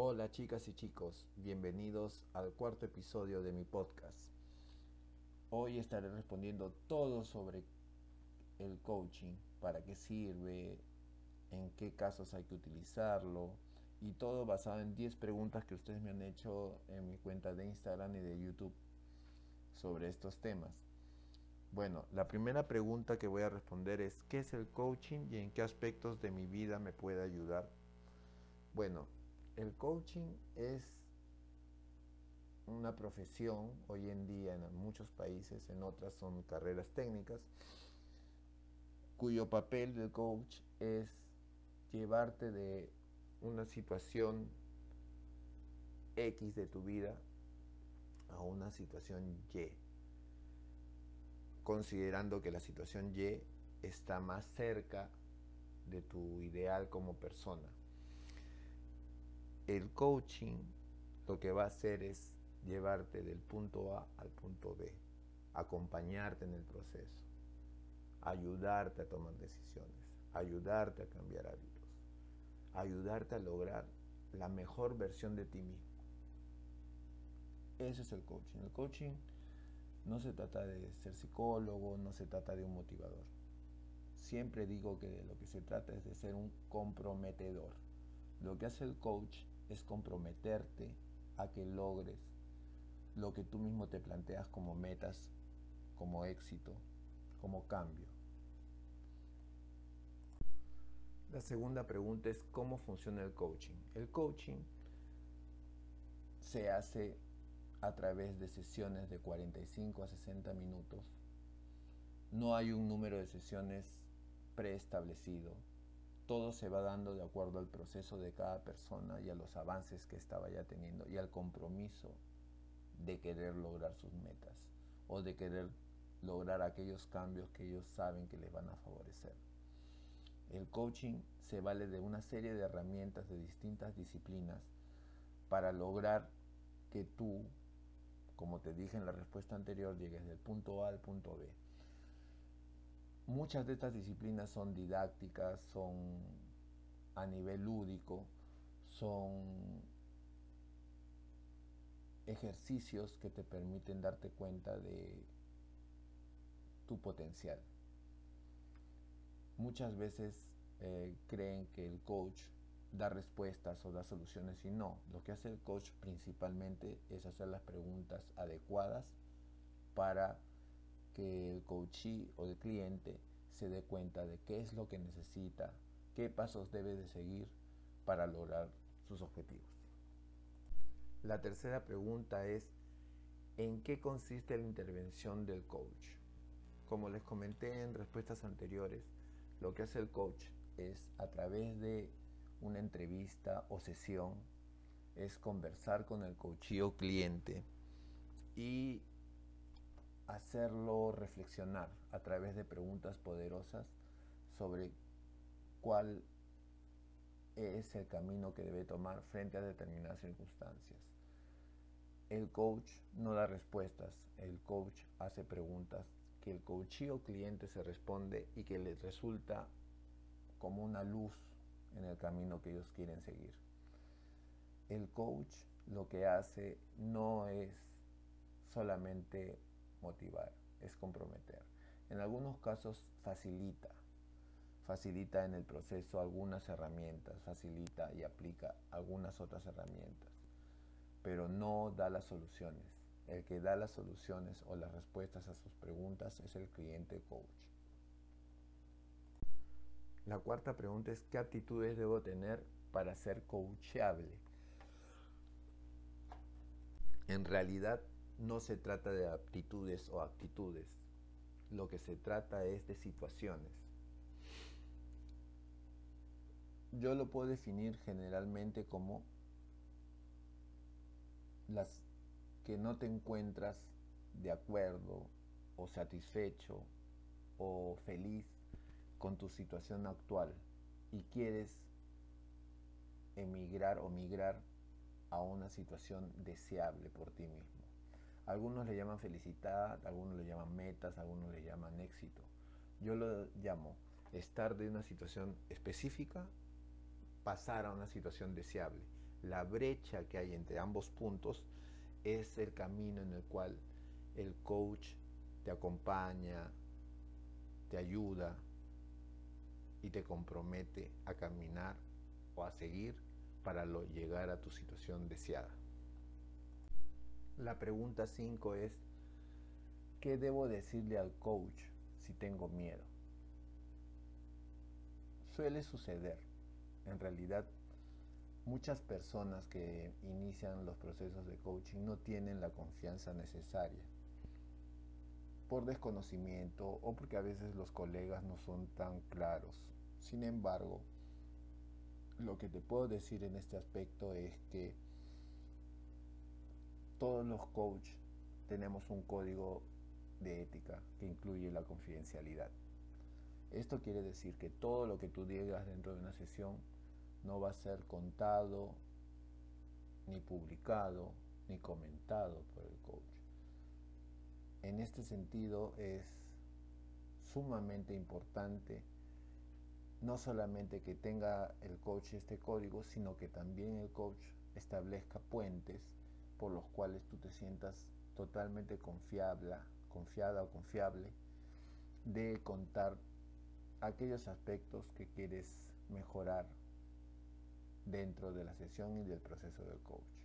Hola chicas y chicos, bienvenidos al cuarto episodio de mi podcast. Hoy estaré respondiendo todo sobre el coaching, para qué sirve, en qué casos hay que utilizarlo y todo basado en 10 preguntas que ustedes me han hecho en mi cuenta de Instagram y de YouTube sobre estos temas. Bueno, la primera pregunta que voy a responder es ¿qué es el coaching y en qué aspectos de mi vida me puede ayudar? Bueno, el coaching es una profesión hoy en día en muchos países, en otras son carreras técnicas, cuyo papel del coach es llevarte de una situación X de tu vida a una situación Y, considerando que la situación Y está más cerca de tu ideal como persona el coaching lo que va a hacer es llevarte del punto A al punto B, acompañarte en el proceso, ayudarte a tomar decisiones, ayudarte a cambiar hábitos, ayudarte a lograr la mejor versión de ti mismo. Ese es el coaching. El coaching no se trata de ser psicólogo, no se trata de un motivador. Siempre digo que de lo que se trata es de ser un comprometedor. Lo que hace el coach es comprometerte a que logres lo que tú mismo te planteas como metas, como éxito, como cambio. La segunda pregunta es cómo funciona el coaching. El coaching se hace a través de sesiones de 45 a 60 minutos. No hay un número de sesiones preestablecido todo se va dando de acuerdo al proceso de cada persona y a los avances que estaba ya teniendo y al compromiso de querer lograr sus metas o de querer lograr aquellos cambios que ellos saben que les van a favorecer. El coaching se vale de una serie de herramientas de distintas disciplinas para lograr que tú, como te dije en la respuesta anterior, llegues del punto A al punto B Muchas de estas disciplinas son didácticas, son a nivel lúdico, son ejercicios que te permiten darte cuenta de tu potencial. Muchas veces eh, creen que el coach da respuestas o da soluciones y no. Lo que hace el coach principalmente es hacer las preguntas adecuadas para que el coachee o el cliente se dé cuenta de qué es lo que necesita, qué pasos debe de seguir para lograr sus objetivos. La tercera pregunta es, ¿en qué consiste la intervención del coach? Como les comenté en respuestas anteriores, lo que hace el coach es a través de una entrevista o sesión, es conversar con el coachee o cliente y hacerlo reflexionar a través de preguntas poderosas sobre cuál es el camino que debe tomar frente a determinadas circunstancias. El coach no da respuestas, el coach hace preguntas que el coach o cliente se responde y que les resulta como una luz en el camino que ellos quieren seguir. El coach lo que hace no es solamente motivar, es comprometer. En algunos casos facilita, facilita en el proceso algunas herramientas, facilita y aplica algunas otras herramientas, pero no da las soluciones. El que da las soluciones o las respuestas a sus preguntas es el cliente coach. La cuarta pregunta es, ¿qué actitudes debo tener para ser coachable? En realidad, no se trata de aptitudes o actitudes, lo que se trata es de situaciones. Yo lo puedo definir generalmente como las que no te encuentras de acuerdo o satisfecho o feliz con tu situación actual y quieres emigrar o migrar a una situación deseable por ti mismo. Algunos le llaman felicidad, algunos le llaman metas, algunos le llaman éxito. Yo lo llamo estar de una situación específica, pasar a una situación deseable. la brecha que hay entre ambos puntos es el camino en el cual el coach te acompaña, te ayuda y te compromete a caminar o a seguir para llegar a tu situación deseada. La pregunta 5 es, ¿qué debo decirle al coach si tengo miedo? Suele suceder, en realidad muchas personas que inician los procesos de coaching no tienen la confianza necesaria por desconocimiento o porque a veces los colegas no son tan claros. Sin embargo, lo que te puedo decir en este aspecto es que todos los coaches tenemos un código de ética que incluye la confidencialidad. Esto quiere decir que todo lo que tú digas dentro de una sesión no va a ser contado, ni publicado, ni comentado por el coach. En este sentido es sumamente importante no solamente que tenga el coach este código, sino que también el coach establezca puentes por los cuales tú te sientas totalmente confiable, confiada o confiable de contar aquellos aspectos que quieres mejorar dentro de la sesión y del proceso del coach.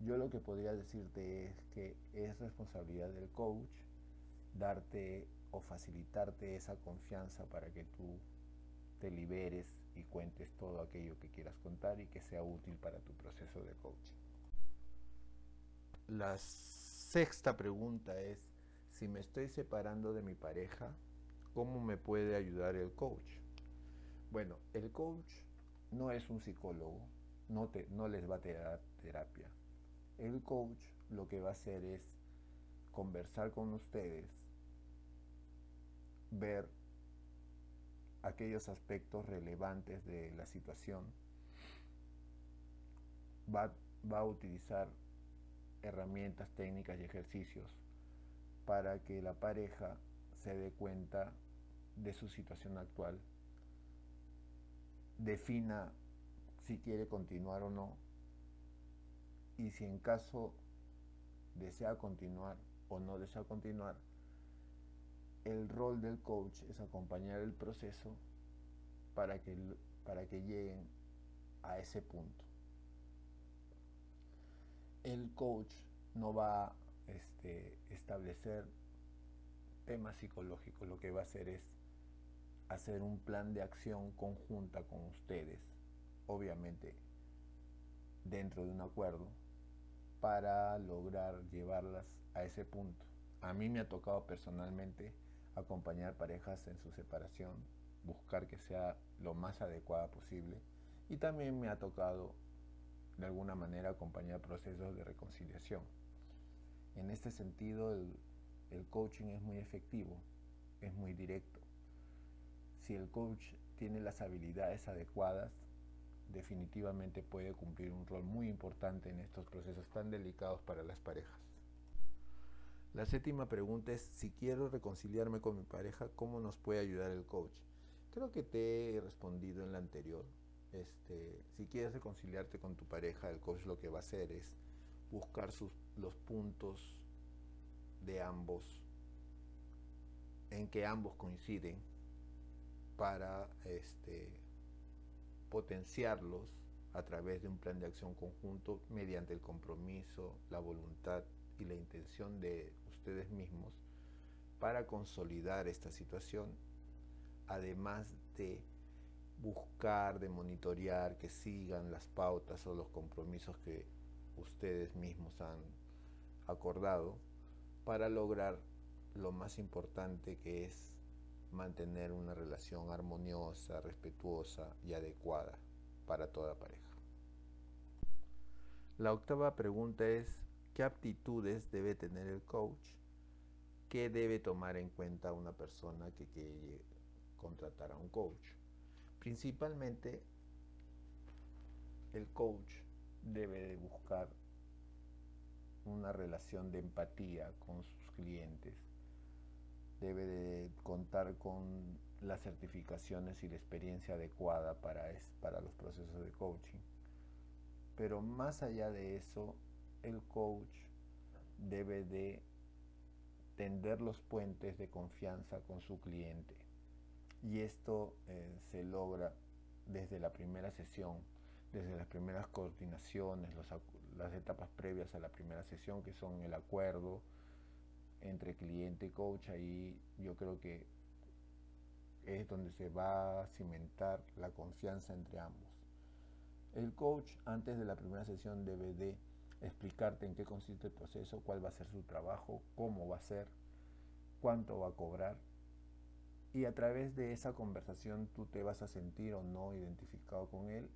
Yo lo que podría decirte es que es responsabilidad del coach darte o facilitarte esa confianza para que tú te liberes y cuentes todo aquello que quieras contar y que sea útil para tu proceso de coaching. La sexta pregunta es, si me estoy separando de mi pareja, ¿cómo me puede ayudar el coach? Bueno, el coach no es un psicólogo, no, te, no les va a dar terapia. El coach lo que va a hacer es conversar con ustedes, ver aquellos aspectos relevantes de la situación, va, va a utilizar herramientas, técnicas y ejercicios para que la pareja se dé cuenta de su situación actual, defina si quiere continuar o no y si en caso desea continuar o no desea continuar, el rol del coach es acompañar el proceso para que, para que lleguen a ese punto. El coach no va a este, establecer temas psicológicos, lo que va a hacer es hacer un plan de acción conjunta con ustedes, obviamente dentro de un acuerdo, para lograr llevarlas a ese punto. A mí me ha tocado personalmente acompañar parejas en su separación, buscar que sea lo más adecuada posible y también me ha tocado de alguna manera acompañar procesos de reconciliación. En este sentido el, el coaching es muy efectivo, es muy directo. Si el coach tiene las habilidades adecuadas, definitivamente puede cumplir un rol muy importante en estos procesos tan delicados para las parejas. La séptima pregunta es, si quiero reconciliarme con mi pareja, ¿cómo nos puede ayudar el coach? Creo que te he respondido en la anterior. Este, si quieres reconciliarte con tu pareja, el coach lo que va a hacer es buscar sus, los puntos de ambos, en que ambos coinciden, para este, potenciarlos a través de un plan de acción conjunto mediante el compromiso, la voluntad y la intención de ustedes mismos para consolidar esta situación, además de buscar, de monitorear que sigan las pautas o los compromisos que ustedes mismos han acordado para lograr lo más importante que es mantener una relación armoniosa, respetuosa y adecuada para toda pareja. La octava pregunta es, ¿Qué aptitudes debe tener el coach? ¿Qué debe tomar en cuenta una persona que quiere contratar a un coach? Principalmente, el coach debe de buscar una relación de empatía con sus clientes. Debe de contar con las certificaciones y la experiencia adecuada para, para los procesos de coaching Pero más allá de eso, el coach debe de tender los puentes de confianza con su cliente. Y esto eh, se logra desde la primera sesión, desde las primeras coordinaciones, las etapas previas a la primera sesión, que son el acuerdo entre cliente y coach. Ahí yo creo que es donde se va a cimentar la confianza entre ambos. El coach antes de la primera sesión debe de explicarte en qué consiste el proceso, cuál va a ser su trabajo, cómo va a ser, cuánto va a cobrar. Y a través de esa conversación tú te vas a sentir o no identificado con él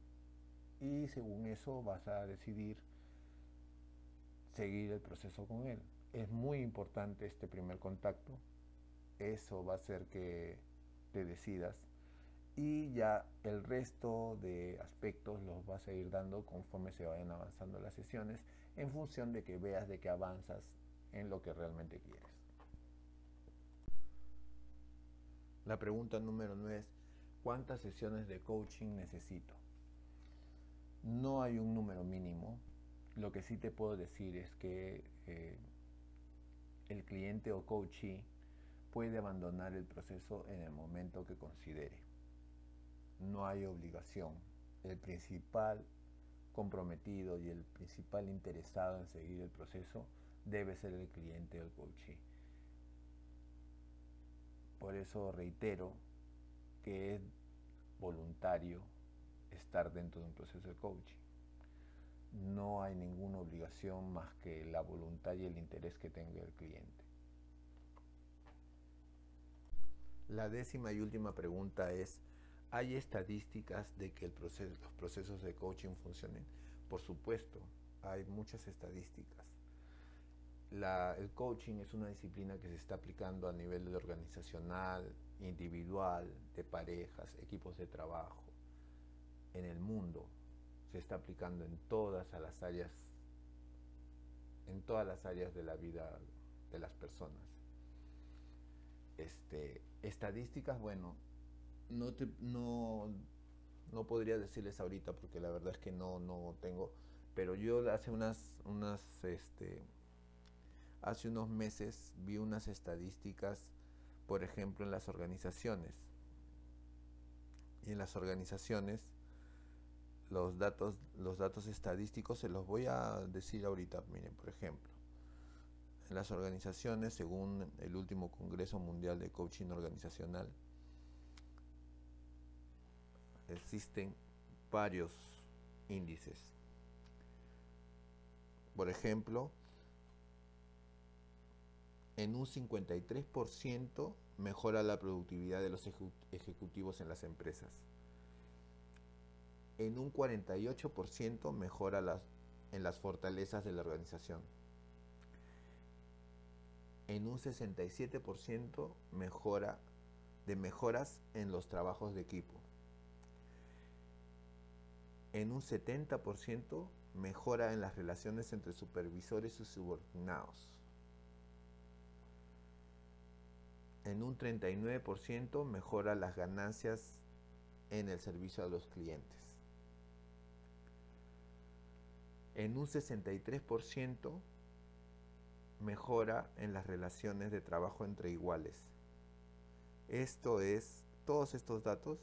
y según eso vas a decidir seguir el proceso con él. Es muy importante este primer contacto. Eso va a hacer que te decidas y ya el resto de aspectos los vas a ir dando conforme se vayan avanzando las sesiones en función de que veas de que avanzas en lo que realmente quieres. La pregunta número 9 es, ¿cuántas sesiones de coaching necesito? No hay un número mínimo. Lo que sí te puedo decir es que eh, el cliente o coachee puede abandonar el proceso en el momento que considere. No hay obligación. El principal comprometido y el principal interesado en seguir el proceso debe ser el cliente o el coachee. Por eso reitero que es voluntario estar dentro de un proceso de coaching. No hay ninguna obligación más que la voluntad y el interés que tenga el cliente. La décima y última pregunta es, ¿hay estadísticas de que los procesos de coaching funcionen? Por supuesto, hay muchas estadísticas el coaching es una disciplina que se está aplicando a nivel organizacional, individual, de parejas, equipos de trabajo, en el mundo. Se está aplicando en todas las áreas, en todas las áreas de la vida de las personas. Este, estadísticas, bueno, no, no, no podría decirles ahorita porque la verdad es que no, no tengo, pero yo hace unas, unas este, Hace unos meses vi unas estadísticas, por ejemplo, en las organizaciones. Y en las organizaciones, los datos, los datos estadísticos se los voy a decir ahorita. Miren, por ejemplo, en las organizaciones, según el último Congreso Mundial de Coaching Organizacional, existen varios índices. Por ejemplo, en un 53% mejora la productividad de los ejecutivos en las empresas. En un 48% mejora las, en las fortalezas de la organización. En un 67% mejora de mejoras en los trabajos de equipo. En un 70% mejora en las relaciones entre supervisores y subordinados en un 39% mejora las ganancias en el servicio a los clientes. En un 63% mejora en las relaciones de trabajo entre iguales. Esto es, todos estos datos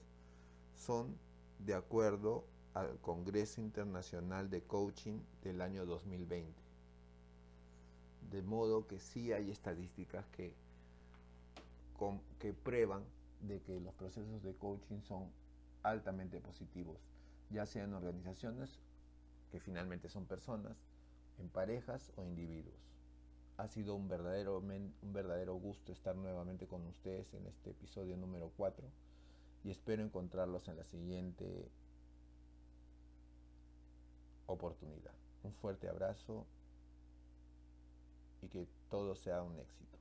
son de acuerdo al Congreso Internacional de Coaching del año 2020. De modo que sí hay estadísticas que que prueban de que los procesos de coaching son altamente positivos, ya sean en organizaciones, que finalmente son personas, en parejas o individuos. Ha sido un verdadero, un verdadero gusto estar nuevamente con ustedes en este episodio número 4 y espero encontrarlos en la siguiente oportunidad. Un fuerte abrazo y que todo sea un éxito.